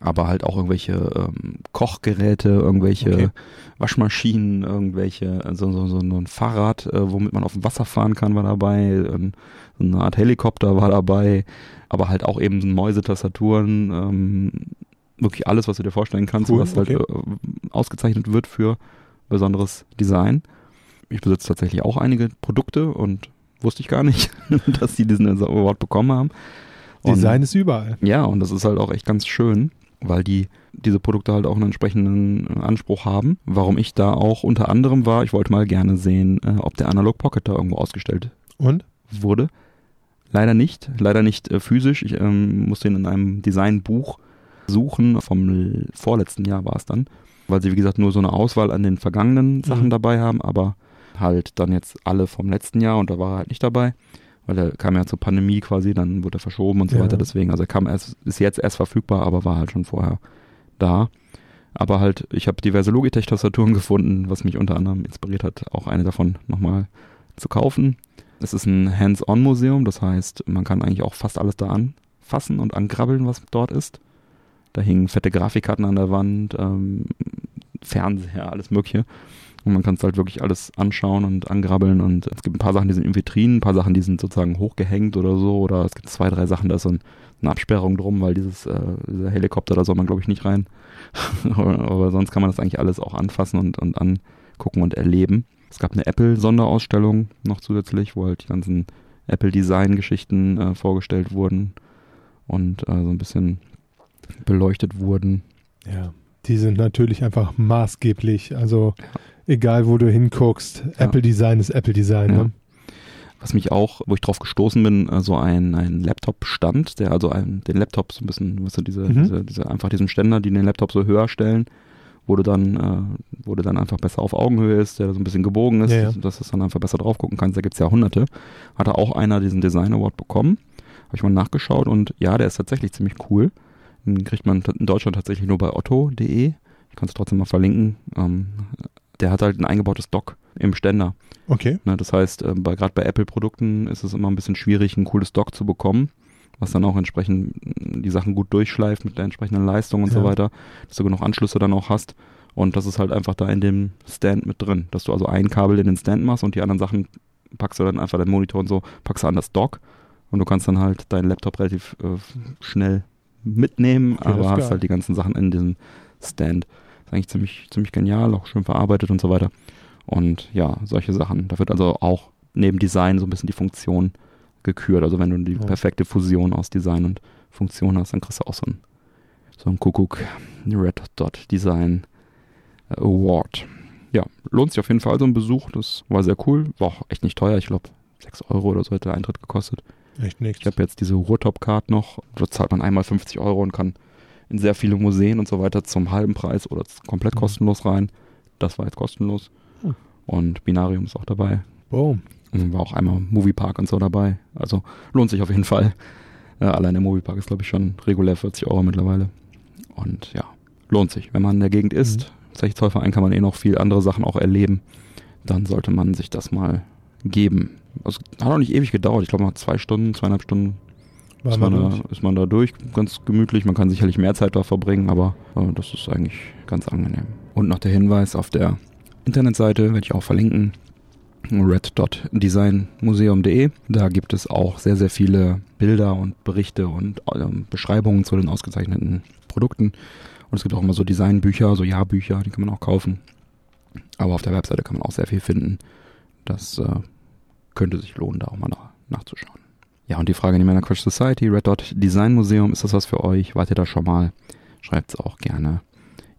aber halt auch irgendwelche ähm, Kochgeräte, irgendwelche Okay. Waschmaschinen, irgendwelche, also so, so, so ein Fahrrad, äh, womit man auf dem Wasser fahren kann, war dabei, ähm, so eine Art Helikopter war dabei, aber halt auch eben Mäusetastaturen, ähm, wirklich alles, was du dir vorstellen kannst, Cool, was halt okay. äh, ausgezeichnet wird für besonderes Design. Ich besitze tatsächlich auch einige Produkte und wusste ich gar nicht, *laughs* dass die diesen Award bekommen haben. Und- Design ist überall. ja, und das ist halt auch echt ganz schön, weil die diese Produkte halt auch einen entsprechenden äh, Anspruch haben. Warum ich da auch unter anderem war, ich wollte mal gerne sehen, äh, ob der Analog Pocket da irgendwo ausgestellt Und? wurde. Leider nicht, leider nicht äh, physisch. Ich ähm, musste ihn in einem Designbuch suchen. Vom vorletzten Jahr war es dann. Weil sie, wie gesagt, nur so eine Auswahl an den vergangenen Sachen Mhm. dabei haben, aber halt dann jetzt alle vom letzten Jahr und da war er halt nicht dabei. Weil er kam ja zur Pandemie quasi, dann wurde er verschoben und so Ja. weiter. Deswegen, also er kam erst, ist jetzt erst verfügbar, aber war halt schon vorher da. Aber halt, ich habe diverse Logitech-Tastaturen gefunden, was mich unter anderem inspiriert hat, auch eine davon nochmal zu kaufen. Es ist ein Hands-on-Museum, das heißt, man kann eigentlich auch fast alles da anfassen und angrabbeln, was dort ist. Da hingen fette Grafikkarten an der Wand, ähm, Fernseher, alles Mögliche. Und man kann es halt wirklich alles anschauen und angrabbeln. Und es gibt ein paar Sachen, die sind in Vitrinen, ein paar Sachen, die sind sozusagen hochgehängt oder so. Oder es gibt zwei, drei Sachen, da ist so ein, eine Absperrung drum, weil dieses äh, dieser Helikopter, da soll man, glaube ich, nicht rein. aber, *laughs* aber sonst kann man das eigentlich alles auch anfassen und, und angucken und erleben. Es gab eine Apple-Sonderausstellung noch zusätzlich, wo halt die ganzen Apple-Design-Geschichten äh, vorgestellt wurden und äh, so ein bisschen beleuchtet wurden. Ja, die sind natürlich einfach maßgeblich. Also egal, wo du hinguckst, Ja. Apple Design ist Apple Design. Ja. Ne? Was mich auch, wo ich drauf gestoßen bin, so ein, ein Laptop-Stand, der also ein, den Laptop so ein bisschen, weißt du, diese, Mhm. diese, diese, einfach diesen Ständer, die den Laptop so höher stellen, wo du dann, äh, wo du dann einfach besser auf Augenhöhe ist, der so ein bisschen gebogen ist, Ja, ja. dass du dann einfach besser drauf gucken kannst. Da gibt's ja hunderte. Hatte auch einer diesen Design Award bekommen. Habe ich mal nachgeschaut und ja, der ist tatsächlich ziemlich cool. Den kriegt man in Deutschland tatsächlich nur bei otto.de. Ich kann es trotzdem mal verlinken. Ähm, der hat halt ein eingebautes Dock im Ständer. Okay. Ne, das heißt, äh, bei, gerade bei Apple-Produkten ist es immer ein bisschen schwierig, ein cooles Dock zu bekommen, was dann auch entsprechend mh, die Sachen gut durchschleift mit der entsprechenden Leistung und so Ja. weiter, dass du genug Anschlüsse dann auch hast. Und das ist halt einfach da in dem Stand mit drin, dass du also ein Kabel in den Stand machst und die anderen Sachen packst du dann einfach deinen Monitor und so, packst du an das Dock und du kannst dann halt deinen Laptop relativ äh, schnell mitnehmen, Okay, aber hast halt die ganzen Sachen in diesem Stand. Ist eigentlich ziemlich, ziemlich genial, auch schön verarbeitet und so weiter. Und ja, solche Sachen. Da wird also auch neben Design so ein bisschen die Funktion gekürt. Also wenn du die Ja. perfekte Fusion aus Design und Funktion hast, dann kriegst du auch so ein, so ein Kuckuck Red Dot Design Award. Ja, lohnt sich auf jeden Fall so ein Besuch. Das war sehr cool. War auch echt nicht teuer. Ich glaube, 6 Euro oder so hat der Eintritt gekostet. Echt nichts. Ich habe jetzt diese Ruhrtop-Card noch. Da zahlt man einmal 50 Euro und kann in sehr viele Museen und so weiter zum halben Preis oder komplett Mhm. kostenlos rein. Das war jetzt kostenlos. Hm. Und Binarium ist auch dabei. Boom. Und dann war auch einmal Moviepark und so dabei. Also lohnt sich auf jeden Fall. Äh, allein der Moviepark ist, glaube ich, schon regulär 40 Euro mittlerweile. Und ja, lohnt sich. Wenn man in der Gegend ist, mhm. Zollverein kann man eh noch viel andere Sachen auch erleben. Dann sollte man sich das mal geben. Also hat auch nicht ewig gedauert. Ich glaube mal zwei Stunden, zweieinhalb Stunden War ist man da, durch. ist man da durch, ganz gemütlich. Man kann sicherlich mehr Zeit da verbringen, aber äh, das ist eigentlich ganz angenehm. Und noch der Hinweis auf der Internetseite, werde ich auch verlinken, red.designmuseum.de. Da gibt es auch sehr, sehr viele Bilder und Berichte und ähm, Beschreibungen zu den ausgezeichneten Produkten. Und es gibt auch immer so Designbücher, so Jahrbücher, die kann man auch kaufen. Aber auf der Webseite kann man auch sehr viel finden. Das äh, könnte sich lohnen, da auch mal nach, nachzuschauen. Ja, und die Frage in die Männer Crash Society, Red Dot Design Museum, ist das was für euch? Wart ihr da schon mal? Schreibt es auch gerne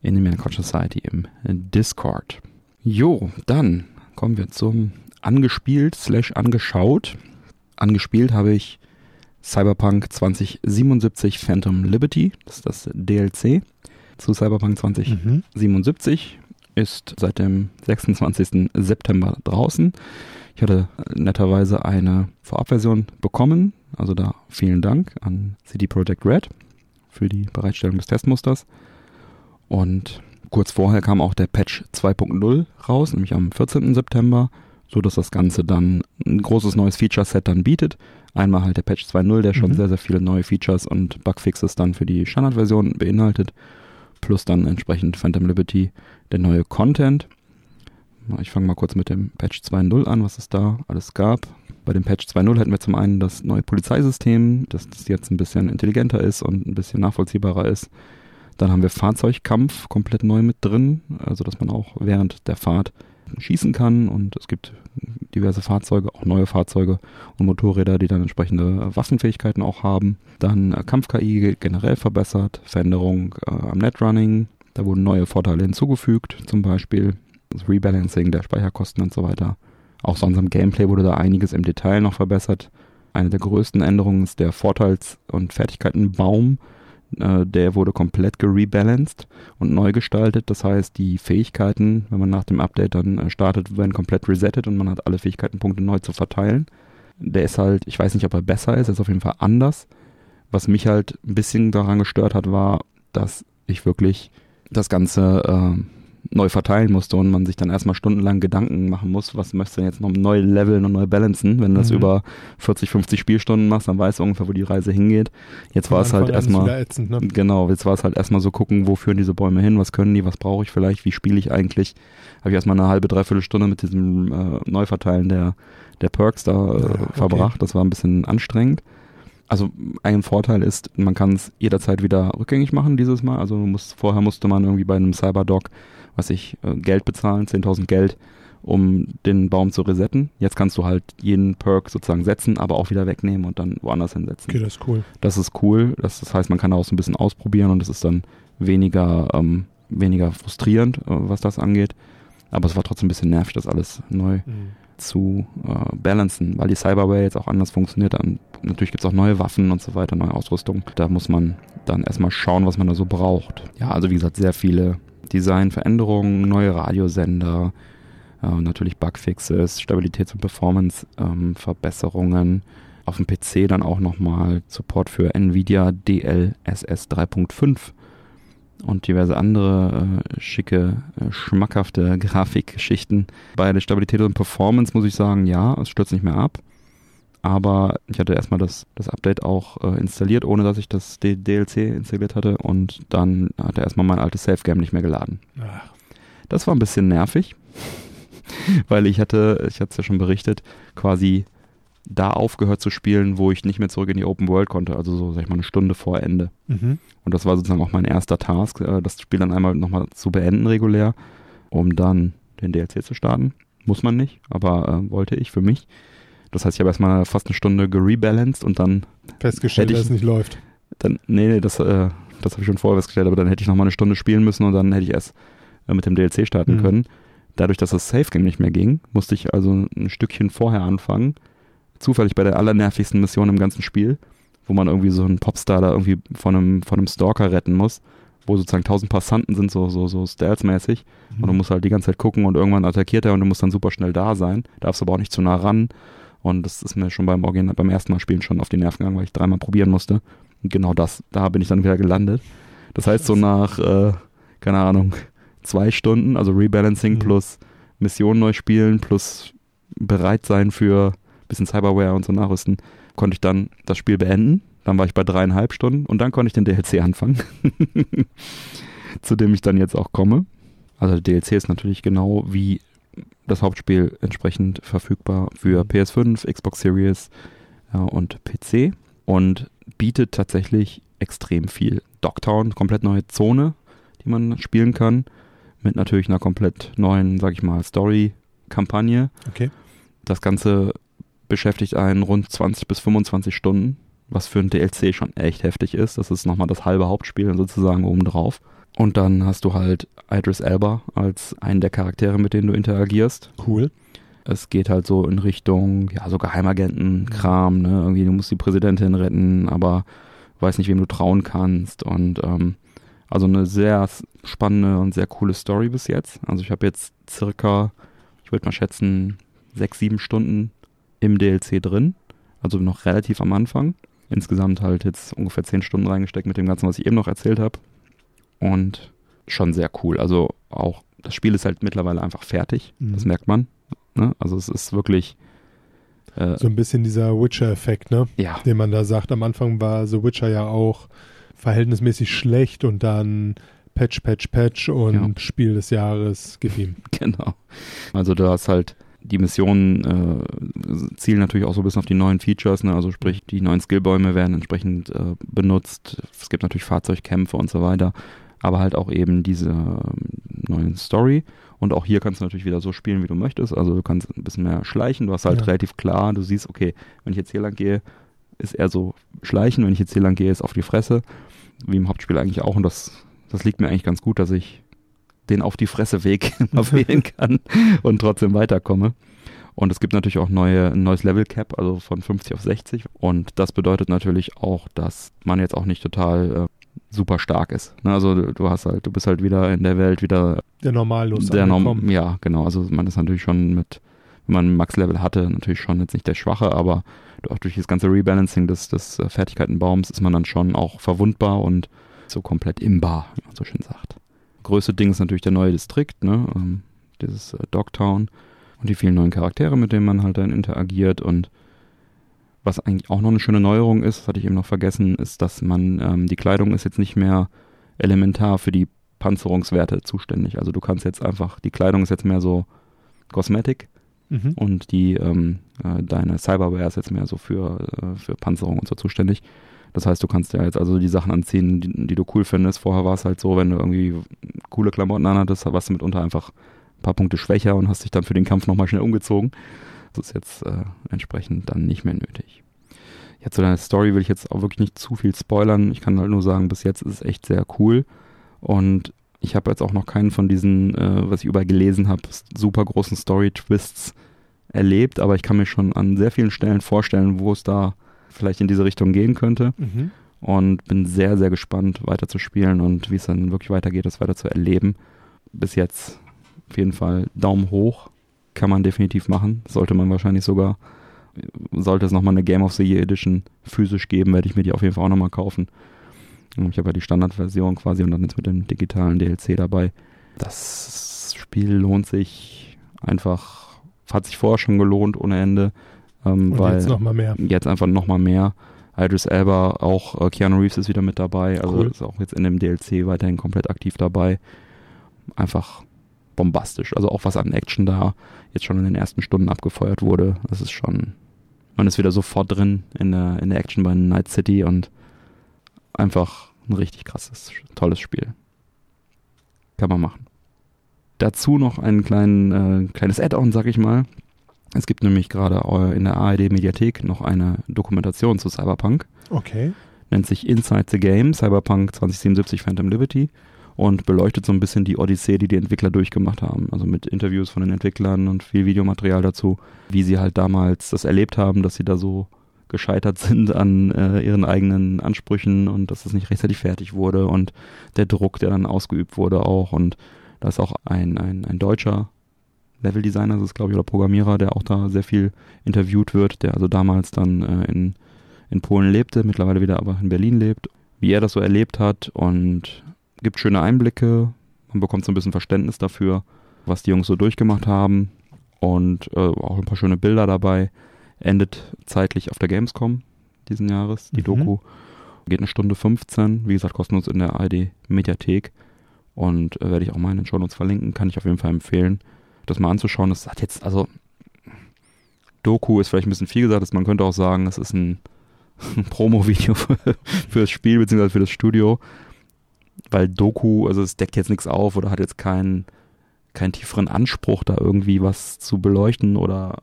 in die Crash Society im Discord. Jo, dann kommen wir zum angespielt slash angeschaut. Angespielt habe ich Cyberpunk 2077 Phantom Liberty, das ist das DLC zu Cyberpunk 2077, Mhm. ist seit dem 26. September draußen. Ich hatte netterweise eine Vorabversion bekommen, also da vielen Dank an CD Projekt Red für die Bereitstellung des Testmusters. Und kurz vorher kam auch der Patch 2.0 raus, nämlich am 14. September, so dass das Ganze dann ein großes neues Feature-Set dann bietet. Einmal halt der Patch 2.0, der schon Mhm. sehr, sehr viele neue Features und Bugfixes dann für die Standardversion beinhaltet, plus dann entsprechend Phantom Liberty der neue Content. Ich fange mal kurz mit dem Patch 2.0 an, was es da alles gab. Bei dem Patch 2.0 hätten wir zum einen das neue Polizeisystem, das, jetzt ein bisschen intelligenter ist und ein bisschen nachvollziehbarer ist. Dann haben wir Fahrzeugkampf komplett neu mit drin, also dass man auch während der Fahrt schießen kann und es gibt diverse Fahrzeuge, auch neue Fahrzeuge und Motorräder, die dann entsprechende Waffenfähigkeiten auch haben. Dann äh, Kampf-KI generell verbessert, Veränderung äh, am Netrunning, da wurden neue Vorteile hinzugefügt, zum Beispiel das Rebalancing der Speicherkosten und so weiter. Auch sonst am Gameplay wurde da einiges im Detail noch verbessert. Eine der größten Änderungen ist der Vorteils- und Fertigkeitenbaum, Äh, der wurde komplett gerebalanced und neu gestaltet. Das heißt, die Fähigkeiten, wenn man nach dem Update dann äh, startet, werden komplett resettet und man hat alle Fähigkeitenpunkte neu zu verteilen. Der ist halt, ich weiß nicht, ob er besser ist, er ist auf jeden Fall anders. Was mich halt ein bisschen daran gestört hat, war, dass ich wirklich das Ganze äh, neu verteilen musste und man sich dann erstmal stundenlang Gedanken machen muss, was möchtest du denn jetzt noch neu leveln und neu balancen. Wenn du das Mhm. über 40, 50 Spielstunden machst, dann weißt du ungefähr, wo die Reise hingeht. Jetzt war es halt Anfang ist erstmal, ätzend, ne? genau, jetzt war es halt erstmal so gucken, wo führen diese Bäume hin, was können die, was brauche ich vielleicht, wie spiele ich eigentlich. Habe ich erstmal eine halbe, dreiviertel Stunde mit diesem äh, Neuverteilen der, der Perks da äh, Ah, okay. verbracht. Das war ein bisschen anstrengend. Also ein Vorteil ist, man kann es jederzeit wieder rückgängig machen dieses Mal. Also du musst, vorher musste man irgendwie bei einem Cyberdog, was ich, äh, Geld bezahlen, 10.000 Geld, um den Baum zu resetten. Jetzt kannst du halt jeden Perk sozusagen setzen, aber auch wieder wegnehmen und dann woanders hinsetzen. Okay, das ist cool. Das ist cool. Das, das heißt, man kann auch so ein bisschen ausprobieren und es ist dann weniger, ähm, weniger frustrierend, äh, was das angeht. Aber es war trotzdem ein bisschen nervig, das alles neu Mhm. zu äh, balancen, weil die Cyberware jetzt auch anders funktioniert. Dann, natürlich gibt es auch neue Waffen und so weiter, neue Ausrüstung. Da muss man dann erstmal schauen, was man da so braucht. Ja, also wie gesagt, sehr viele Designveränderungen, neue Radiosender, äh, natürlich Bugfixes, Stabilitäts- und Performance-Verbesserungen. Auf dem PC dann auch nochmal Support für NVIDIA DLSS 3.5 und diverse andere äh, schicke, äh, schmackhafte *laughs* Grafikgeschichten. Bei der Stabilität und Performance muss ich sagen, ja, es stürzt nicht mehr ab. Aber ich hatte erstmal das, das Update auch äh, installiert, ohne dass ich das D DLC installiert hatte. Und dann hat er erstmal mein altes Safe Game nicht mehr geladen. Ach, Das war ein bisschen nervig, *laughs* weil ich hatte, ich hatte es ja schon berichtet, quasi da aufgehört zu spielen, wo ich nicht mehr zurück in die Open World konnte. Also so, sag ich mal, eine Stunde vor Ende. mhm. Und das war sozusagen auch mein erster Task, äh, das Spiel dann einmal nochmal zu beenden regulär, um dann den DLC zu starten. Muss man nicht, aber äh, wollte ich für mich. Das heißt, ich habe erstmal fast eine Stunde gerebalanced und dann, Festgestellt, ich- dass es nicht läuft. dann nee, nee, das, äh, das habe ich schon vorher festgestellt, aber dann hätte ich nochmal eine Stunde spielen müssen und dann hätte ich erst äh, mit dem DLC starten Mhm. können. Dadurch, dass das Safe Game nicht mehr ging, musste ich also ein Stückchen vorher anfangen. Zufällig bei der allernervigsten Mission im ganzen Spiel, wo man irgendwie so einen Popstar da irgendwie von einem, von einem Stalker retten muss, wo sozusagen tausend Passanten sind, so, so, so stealth-mäßig. Und du musst halt die ganze Zeit gucken und irgendwann attackiert er und du musst dann super schnell da sein. Darfst aber auch nicht zu nah ran. Und das ist mir schon beim Original, beim ersten Mal spielen schon auf die Nerven gegangen, weil ich dreimal probieren musste. Und genau das, da bin ich dann wieder gelandet. Das heißt, so nach, äh, keine Ahnung, zwei Stunden, also Rebalancing Mhm. plus Mission neu spielen plus bereit sein für ein bisschen Cyberware und so nachrüsten, konnte ich dann das Spiel beenden. Dann war ich bei dreieinhalb Stunden und dann konnte ich den DLC anfangen, *laughs* zu dem ich dann jetzt auch komme. Also der DLC ist natürlich genau wie das Hauptspiel entsprechend verfügbar für PS5, Xbox Series ja, und PC und bietet tatsächlich extrem viel. Dogtown, komplett neue Zone, die man spielen kann, mit natürlich einer komplett neuen, sag ich mal, Story-Kampagne. Okay. Das Ganze beschäftigt einen rund 20 bis 25 Stunden, was für ein DLC schon echt heftig ist. Das ist nochmal das halbe Hauptspiel sozusagen obendrauf. Und dann hast du halt Idris Elba als einen der Charaktere, mit denen du interagierst. Cool. Es geht halt so in Richtung, ja, so Geheimagenten-Kram, ne? Irgendwie, du musst die Präsidentin retten, aber weiß nicht, wem du trauen kannst. Und ähm, also eine sehr spannende und sehr coole Story bis jetzt. Also ich habe jetzt circa, ich würde mal schätzen, sechs, sieben Stunden im DLC drin. Also noch relativ am Anfang. Insgesamt halt jetzt ungefähr zehn Stunden reingesteckt mit dem Ganzen, was ich eben noch erzählt habe. Und schon sehr cool. Also auch, das Spiel ist halt mittlerweile einfach fertig. Mhm. Das merkt man. Ne? Also es ist wirklich, äh, So ein bisschen dieser Witcher-Effekt, ne? ja, Den man da sagt. Am Anfang war The Witcher ja auch verhältnismäßig schlecht und dann Patch, Patch, Patch und Ja. Spiel des Jahres gib ihm. *laughs* genau. Also du hast halt die Missionen äh, zielen natürlich auch so ein bisschen auf die neuen Features, ne? also sprich die neuen Skillbäume werden entsprechend äh, benutzt. Es gibt natürlich Fahrzeugkämpfe und so weiter, aber halt auch eben diese ähm, neuen Story. Und auch hier kannst du natürlich wieder so spielen, wie du möchtest. Also du kannst ein bisschen mehr schleichen. Du hast halt Ja. relativ klar, du siehst, okay, wenn ich jetzt hier lang gehe, ist eher so schleichen. Wenn ich jetzt hier lang gehe, ist auf die Fresse. Wie im Hauptspiel eigentlich auch. Und das, das liegt mir eigentlich ganz gut, dass ich den auf die Fresse Weg *laughs* immer *laughs* wählen kann und trotzdem weiterkomme. Und es gibt natürlich auch neue, ein neues Level Cap, also von 50 auf 60. Und das bedeutet natürlich auch, dass man jetzt auch nicht total super stark ist. Ne? Also du hast halt, du bist halt wieder in der Welt wieder der Normallos der Norm Ja, genau. Also man ist natürlich schon mit, wenn man Max-Level hatte, natürlich schon jetzt nicht der Schwache, aber auch durch das ganze Rebalancing des, des äh, Fertigkeitenbaums ist man dann schon auch verwundbar und so komplett imbar, wie man so schön sagt. Größte Ding ist natürlich der neue Distrikt, ne? Ähm, dieses äh, Dogtown und die vielen neuen Charaktere, mit denen man halt dann interagiert und was eigentlich auch noch eine schöne Neuerung ist, das hatte ich eben noch vergessen, ist, dass man, ähm, die Kleidung ist jetzt nicht mehr elementar für die Panzerungswerte zuständig. Also du kannst jetzt einfach, die Kleidung ist jetzt mehr so Cosmetic mhm. und die, ähm, äh, deine Cyberware ist jetzt mehr so für, äh, für Panzerung und so zuständig. Das heißt, du kannst ja jetzt also die Sachen anziehen, die, die du cool findest. Vorher war es halt so, wenn du irgendwie coole Klamotten anhattest, warst du mitunter einfach ein paar Punkte schwächer und hast dich dann für den Kampf nochmal schnell umgezogen. Das ist jetzt äh, entsprechend dann nicht mehr nötig. Ja, zu deiner Story will ich jetzt auch wirklich nicht zu viel spoilern. Ich kann halt nur sagen, bis jetzt ist es echt sehr cool. Und ich habe jetzt auch noch keinen von diesen, äh, was ich überall gelesen habe, super großen Story-Twists erlebt, aber ich kann mir schon an sehr vielen Stellen vorstellen, wo es da vielleicht in diese Richtung gehen könnte. Mhm. Und bin sehr, sehr gespannt, weiter zu spielen und wie es dann wirklich weitergeht, das weiter zu erleben. Bis jetzt auf jeden Fall Daumen hoch kann man definitiv machen. Sollte man wahrscheinlich sogar. Sollte es nochmal eine Game of the Year Edition physisch geben, werde ich mir die auf jeden Fall auch nochmal kaufen. Ich habe ja die Standardversion quasi und dann jetzt mit dem digitalen DLC dabei. Das Spiel lohnt sich einfach, hat sich vorher schon gelohnt ohne Ende. Ähm, und weil jetzt nochmal mehr. Jetzt einfach nochmal mehr. Idris Elba, auch äh, Keanu Reeves ist wieder mit dabei, also cool. ist auch jetzt in dem DLC weiterhin komplett aktiv dabei. Einfach bombastisch. Also auch was an Action da jetzt schon in den ersten Stunden abgefeuert wurde. Das ist schon, man ist wieder sofort drin in der, in der Action bei Night City und einfach ein richtig krasses, tolles Spiel. Kann man machen. Dazu noch ein kleinen, äh, kleines Add-on, sag ich mal. Es gibt nämlich gerade in der ARD-Mediathek noch eine Dokumentation zu Cyberpunk. Okay. Nennt sich Inside the Game, Cyberpunk 2077 Phantom Liberty und beleuchtet so ein bisschen die Odyssee, die die Entwickler durchgemacht haben. Also mit Interviews von den Entwicklern und viel Videomaterial dazu, wie sie halt damals das erlebt haben, dass sie da so gescheitert *laughs* sind an äh, ihren eigenen Ansprüchen und dass es nicht rechtzeitig fertig wurde und der Druck, der dann ausgeübt wurde auch. Und da ist auch ein, ein, ein deutscher Leveldesigner, das ist glaube ich, oder Programmierer, der auch da sehr viel interviewt wird, der also damals dann äh, in, in Polen lebte, mittlerweile wieder aber in Berlin lebt, wie er das so erlebt hat und gibt schöne Einblicke, man bekommt so ein bisschen Verständnis dafür, was die Jungs so durchgemacht haben und äh, auch ein paar schöne Bilder dabei. Endet zeitlich auf der Gamescom diesen Jahres, die mhm. Doku. Geht eine Stunde 15, wie gesagt, kostenlos in der ARD Mediathek und äh, werde ich auch mal in den Show Notes verlinken, kann ich auf jeden Fall empfehlen, das mal anzuschauen. Das hat jetzt, also Doku ist vielleicht ein bisschen viel gesagt, man könnte auch sagen, es ist ein, ein *laughs* Promo-Video für, *laughs* für das Spiel bzw. für das Studio weil Doku, also es deckt jetzt nichts auf oder hat jetzt keinen keinen tieferen Anspruch, da irgendwie was zu beleuchten oder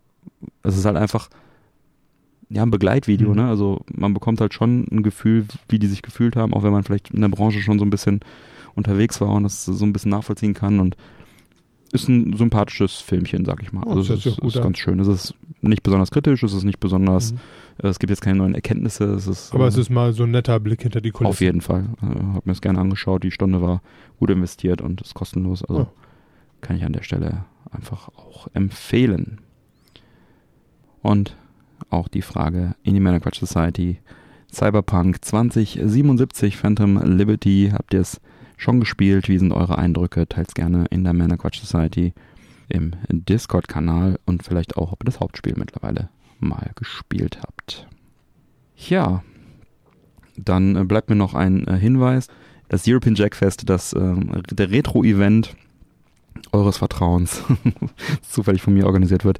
es ist halt einfach ja ein Begleitvideo, mhm. ne? Also man bekommt halt schon ein Gefühl, wie die sich gefühlt haben, auch wenn man vielleicht in der Branche schon so ein bisschen unterwegs war und das so ein bisschen nachvollziehen kann und ist ein sympathisches Filmchen, sag ich mal. Oh, also es ist, ist ganz schön. Es ist nicht besonders kritisch, es ist nicht besonders, mhm. Äh, es gibt jetzt keine neuen Erkenntnisse. Es ist, Aber äh, es ist mal so ein netter Blick hinter die Kulissen. Auf jeden Fall. Äh, hab mir das gerne angeschaut. Die Stunde war gut investiert und ist kostenlos. Also oh. kann ich an der Stelle einfach auch empfehlen. Und auch die Frage in die Männer Quatsch Society. Cyberpunk 2077 Phantom Liberty. Habt ihr es schon gespielt? Wie sind eure Eindrücke? Teilt gerne in der Männer Quatsch Society im Discord-Kanal und vielleicht auch, ob ihr das Hauptspiel mittlerweile mal gespielt habt. Ja, dann äh, bleibt mir noch ein äh, Hinweis. Das European Jackfest, das, äh, der Retro-Event eures Vertrauens, *laughs* zufällig von mir organisiert wird,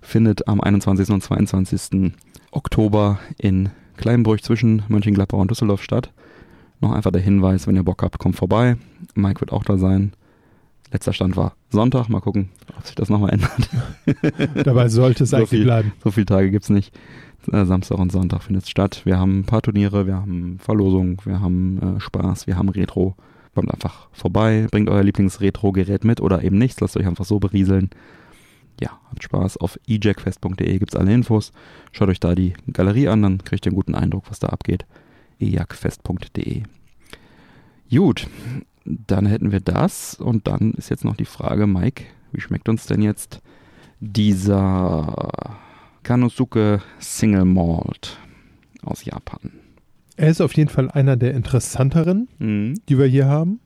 findet am 21. und 22. Oktober in Kleinbruch zwischen Mönchengladbach und Düsseldorf statt. Noch einfach der Hinweis, wenn ihr Bock habt, kommt vorbei. Mike wird auch da sein. Letzter Stand war Sonntag. Mal gucken, ob sich das nochmal ändert. *laughs* Dabei sollte es so eigentlich viel, bleiben. So viele Tage gibt es nicht. Äh, Samstag und Sonntag findet es statt. Wir haben ein paar Turniere, wir haben Verlosungen, wir haben äh, Spaß, wir haben Retro. Kommt einfach vorbei, bringt euer Lieblings-Retro-Gerät mit oder eben nichts. Lasst euch einfach so berieseln. Ja, habt Spaß. Auf ejackfest.de gibt es alle Infos. Schaut euch da die Galerie an, dann kriegt ihr einen guten Eindruck, was da abgeht. ejackfest.de Gut, dann hätten wir das und dann ist jetzt noch die Frage, Mike, wie schmeckt uns denn jetzt dieser Kanosuke Single Malt aus Japan? Er ist auf jeden Fall einer der interessanteren, Mhm. die wir hier haben.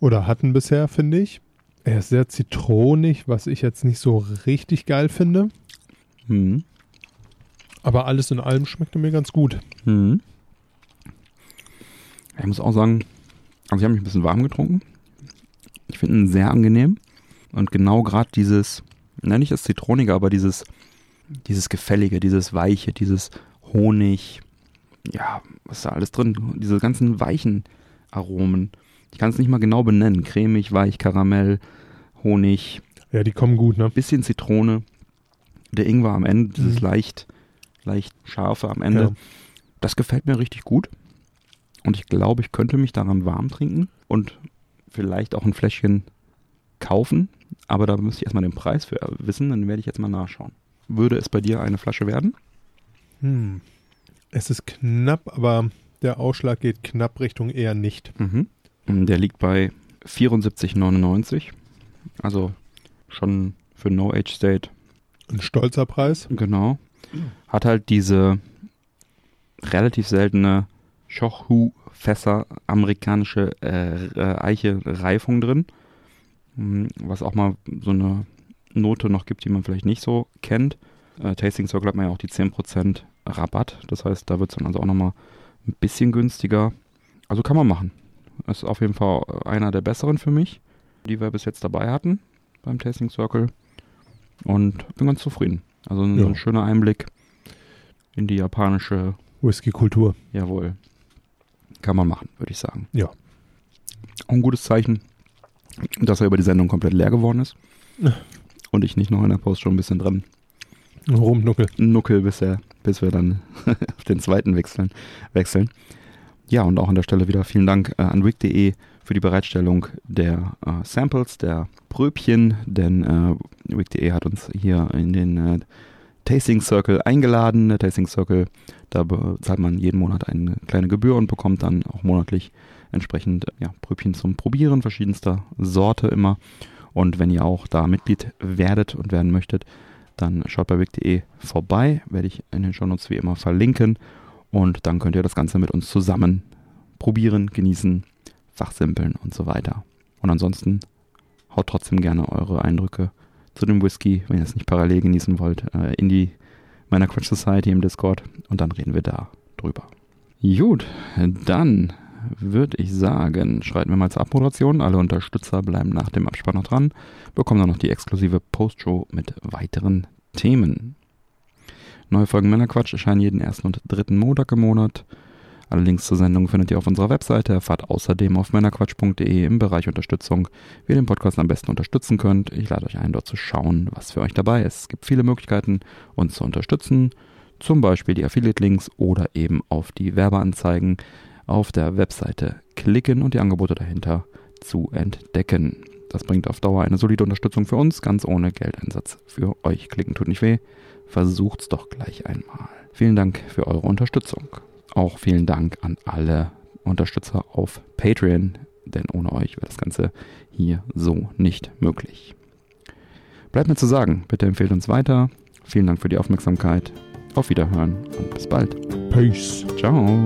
Oder hatten bisher, finde ich. Er ist sehr zitronig, was ich jetzt nicht so richtig geil finde. Mhm. Aber alles in allem schmeckt er mir ganz gut. Mhm. Ich muss auch sagen, also ich habe mich ein bisschen warm getrunken. Ich finde ihn sehr angenehm. Und genau gerade dieses, na nicht das Zitronige, aber dieses, dieses Gefällige, dieses Weiche, dieses Honig, ja, was ist da alles drin? Diese ganzen weichen Aromen. Ich kann es nicht mal genau benennen. Cremig, weich, Karamell, Honig, Ja, die kommen gut, ne? bisschen Zitrone. Der Ingwer am Ende, dieses Mhm. leicht, leicht scharfe am Ende. Ja. Das gefällt mir richtig gut. Und ich glaube, ich könnte mich daran warm trinken und vielleicht auch ein Fläschchen kaufen. Aber da müsste ich erstmal den Preis für wissen. Dann werde ich jetzt mal nachschauen. Würde es bei dir eine Flasche werden? Hm. Es ist knapp, aber der Ausschlag geht knapp Richtung eher nicht. Mhm. Der liegt bei 74,99. Also schon für No Age State. Ein stolzer Preis. Genau. Hat halt diese relativ seltene Shochu-Fässer amerikanische äh, äh, Eiche-Reifung drin. Hm, Was auch mal so eine Note noch gibt, die man vielleicht nicht so kennt. Äh, Tasting Circle hat man ja auch die 10% Rabatt. Das heißt, da wird es dann also auch nochmal ein bisschen günstiger. Also kann man machen. Ist auf jeden Fall einer der besseren für mich, die wir bis jetzt dabei hatten beim Tasting Circle. Und bin ganz zufrieden. Also ein, Ja. ein schöner Einblick in die japanische, Whisky-Kultur. jawohl, kann man machen, würde ich sagen. Ja. Auch ein gutes Zeichen, dass er über die Sendung komplett leer geworden ist. Und ich nicht noch in der Post schon ein bisschen dran Rumnuckel. nuckel, bis, er, bis wir dann *laughs* auf den zweiten wechseln, wechseln. Ja, und auch an der Stelle wieder vielen Dank äh, an wig.de für die Bereitstellung der äh, Samples, der Pröbchen, denn äh, wig.de hat uns hier in den äh, Tasting Circle eingeladen. Der Tasting Circle, da bezahlt man jeden Monat eine kleine Gebühr und bekommt dann auch monatlich entsprechend ja, Pröbchen zum Probieren verschiedenster Sorte immer. Und wenn ihr auch da Mitglied werdet und werden möchtet, dann schaut bei wig.de vorbei, werde ich in den Shownotes wie immer verlinken und dann könnt ihr das Ganze mit uns zusammen probieren, genießen, fachsimpeln und so weiter. Und ansonsten haut trotzdem gerne eure Eindrücke zu dem Whisky, wenn ihr es nicht parallel genießen wollt, äh, in die meiner Quatsch Society im Discord und dann reden wir da drüber. Gut, dann würde ich sagen, schreiten wir mal zur Abmoderation. Alle Unterstützer bleiben nach dem Abspann noch dran, bekommen dann noch die exklusive Postshow mit weiteren Themen. Neue Folgen Männerquatsch erscheinen jeden ersten und dritten Montag im Monat. Alle Links zur Sendung findet ihr auf unserer Webseite. Erfahrt außerdem auf männerquatsch.de im Bereich Unterstützung, wie ihr den Podcast am besten unterstützen könnt. Ich lade euch ein, dort zu schauen, was für euch dabei ist. Es gibt viele Möglichkeiten, uns zu unterstützen. Zum Beispiel die Affiliate-Links oder eben auf die Werbeanzeigen auf der Webseite klicken und die Angebote dahinter zu entdecken. Das bringt auf Dauer eine solide Unterstützung für uns, ganz ohne Geldeinsatz für euch. Klicken tut nicht weh. Versucht's doch gleich einmal. Vielen Dank für eure Unterstützung. Auch vielen Dank an alle Unterstützer auf Patreon, denn ohne euch wäre das Ganze hier so nicht möglich. Bleibt mir zu sagen, bitte empfehlt uns weiter. Vielen Dank für die Aufmerksamkeit. Auf Wiederhören und bis bald. Peace. Ciao.